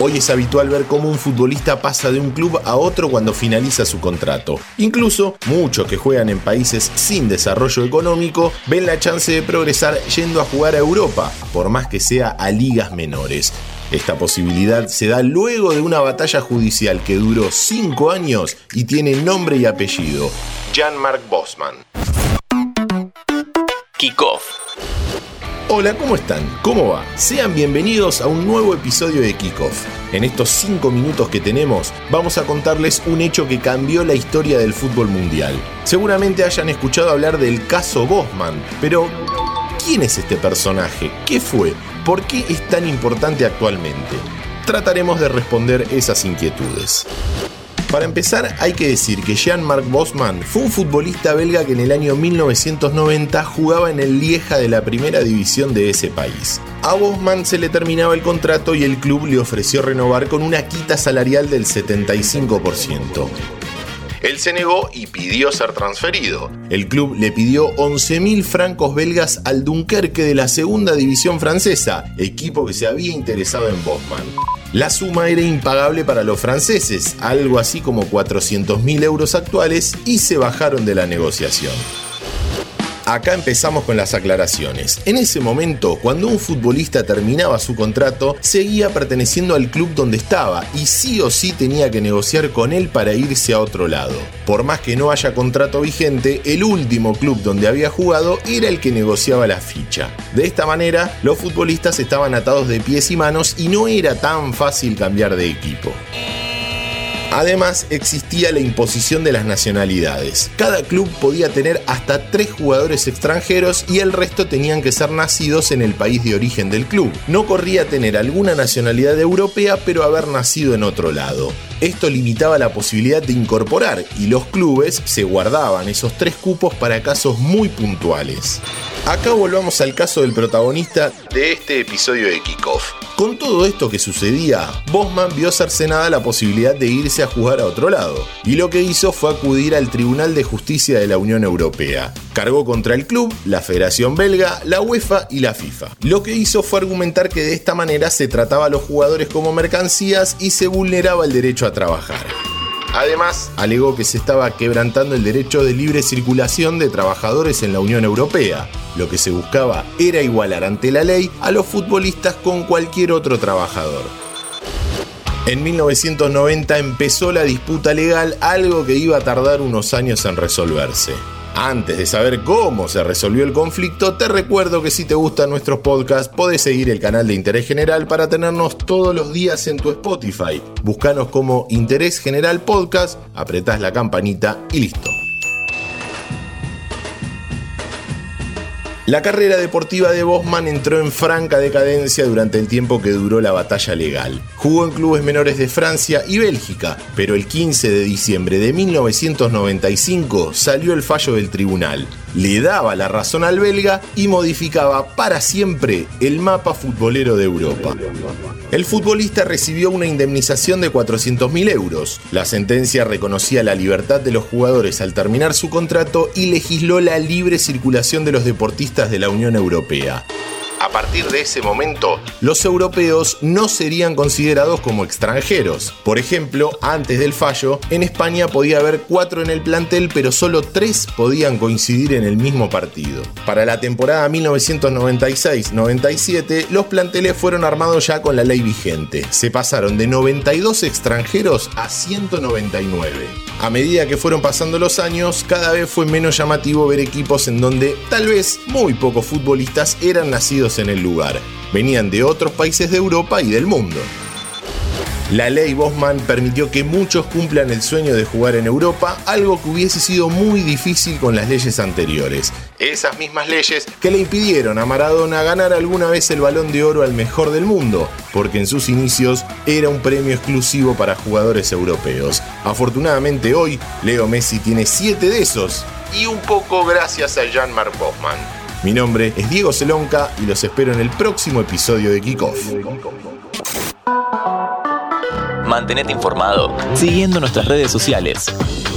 Hoy es habitual ver cómo un futbolista pasa de un club a otro cuando finaliza su contrato. Incluso muchos que juegan en países sin desarrollo económico ven la chance de progresar yendo a jugar a Europa, por más que sea a ligas menores. Esta posibilidad se da luego de una batalla judicial que duró 5 años y tiene nombre y apellido, Jan-Mark Bosman. Kickoff. Hola, ¿cómo están? ¿Cómo va? Sean bienvenidos a un nuevo episodio de Kickoff. En estos 5 minutos que tenemos, vamos a contarles un hecho que cambió la historia del fútbol mundial. Seguramente hayan escuchado hablar del caso Bosman, pero ¿quién es este personaje? ¿Qué fue? ¿Por qué es tan importante actualmente? Trataremos de responder esas inquietudes. Para empezar, hay que decir que Jean-Marc Bosman fue un futbolista belga que en el año 1990 jugaba en el Lieja de la primera división de ese país. A Bosman se le terminaba el contrato y el club le ofreció renovar con una quita salarial del 75%. Él se negó y pidió ser transferido. El club le pidió 11.000 francos belgas al Dunkerque de la segunda división francesa, equipo que se había interesado en Bosman. La suma era impagable para los franceses, algo así como 400.000 euros actuales, y se bajaron de la negociación. Acá empezamos con las aclaraciones. En ese momento, cuando un futbolista terminaba su contrato, seguía perteneciendo al club donde estaba y sí o sí tenía que negociar con él para irse a otro lado. Por más que no haya contrato vigente, el último club donde había jugado era el que negociaba la ficha. De esta manera, los futbolistas estaban atados de pies y manos y no era tan fácil cambiar de equipo. Además, existía la imposición de las nacionalidades. Cada club podía tener hasta tres jugadores extranjeros y el resto tenían que ser nacidos en el país de origen del club. No corría tener alguna nacionalidad europea, pero haber nacido en otro lado. Esto limitaba la posibilidad de incorporar y los clubes se guardaban esos tres cupos para casos muy puntuales. Acá volvamos al caso del protagonista de este episodio de Kickoff. Con todo esto que sucedía, Bosman vio cercenada la posibilidad de irse a jugar a otro lado, y lo que hizo fue acudir al Tribunal de Justicia de la Unión Europea. Cargó contra el club, la Federación Belga, la UEFA y la FIFA. Lo que hizo fue argumentar que de esta manera se trataba a los jugadores como mercancías y se vulneraba el derecho a trabajar. Además, alegó que se estaba quebrantando el derecho de libre circulación de trabajadores en la Unión Europea. Lo que se buscaba era igualar ante la ley a los futbolistas con cualquier otro trabajador. En 1990 empezó la disputa legal, algo que iba a tardar unos años en resolverse. Antes de saber cómo se resolvió el conflicto, te recuerdo que si te gustan nuestros podcasts, podés seguir el canal de Interés General para tenernos todos los días en tu Spotify. Búscanos como Interés General Podcast, apretás la campanita y listo. La carrera deportiva de Bosman entró en franca decadencia durante el tiempo que duró la batalla legal. Jugó en clubes menores de Francia y Bélgica, pero el 15 de diciembre de 1995 salió el fallo del tribunal. Le daba la razón al belga y modificaba para siempre el mapa futbolero de Europa. El futbolista recibió una indemnización de 400.000 euros. La sentencia reconocía la libertad de los jugadores al terminar su contrato y legisló la libre circulación de los deportistas de la Unión Europea. A partir de ese momento, los europeos no serían considerados como extranjeros. Por ejemplo, antes del fallo, en España podía haber cuatro en el plantel, pero solo tres podían coincidir en el mismo partido. Para la temporada 1996-97, los planteles fueron armados ya con la ley vigente. Se pasaron de 92 extranjeros a 199. A medida que fueron pasando los años, cada vez fue menos llamativo ver equipos en donde tal vez muy pocos futbolistas eran en el lugar. Venían de otros países de Europa y del mundo. La ley Bosman permitió que muchos cumplan el sueño de jugar en Europa, algo que hubiese sido muy difícil con las leyes anteriores. Esas mismas leyes que le impidieron a Maradona ganar alguna vez el balón de oro al mejor del mundo, porque en sus inicios era un premio exclusivo para jugadores europeos. Afortunadamente hoy, Leo Messi tiene 7 de esos, y un poco gracias a Jean-Marc Bosman. Mi nombre es Diego Celonca y los espero en el próximo episodio de Kickoff. Mantenete informado siguiendo nuestras redes sociales.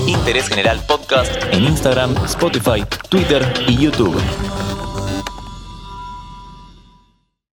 Interés General Podcast en Instagram, Spotify, Twitter y YouTube.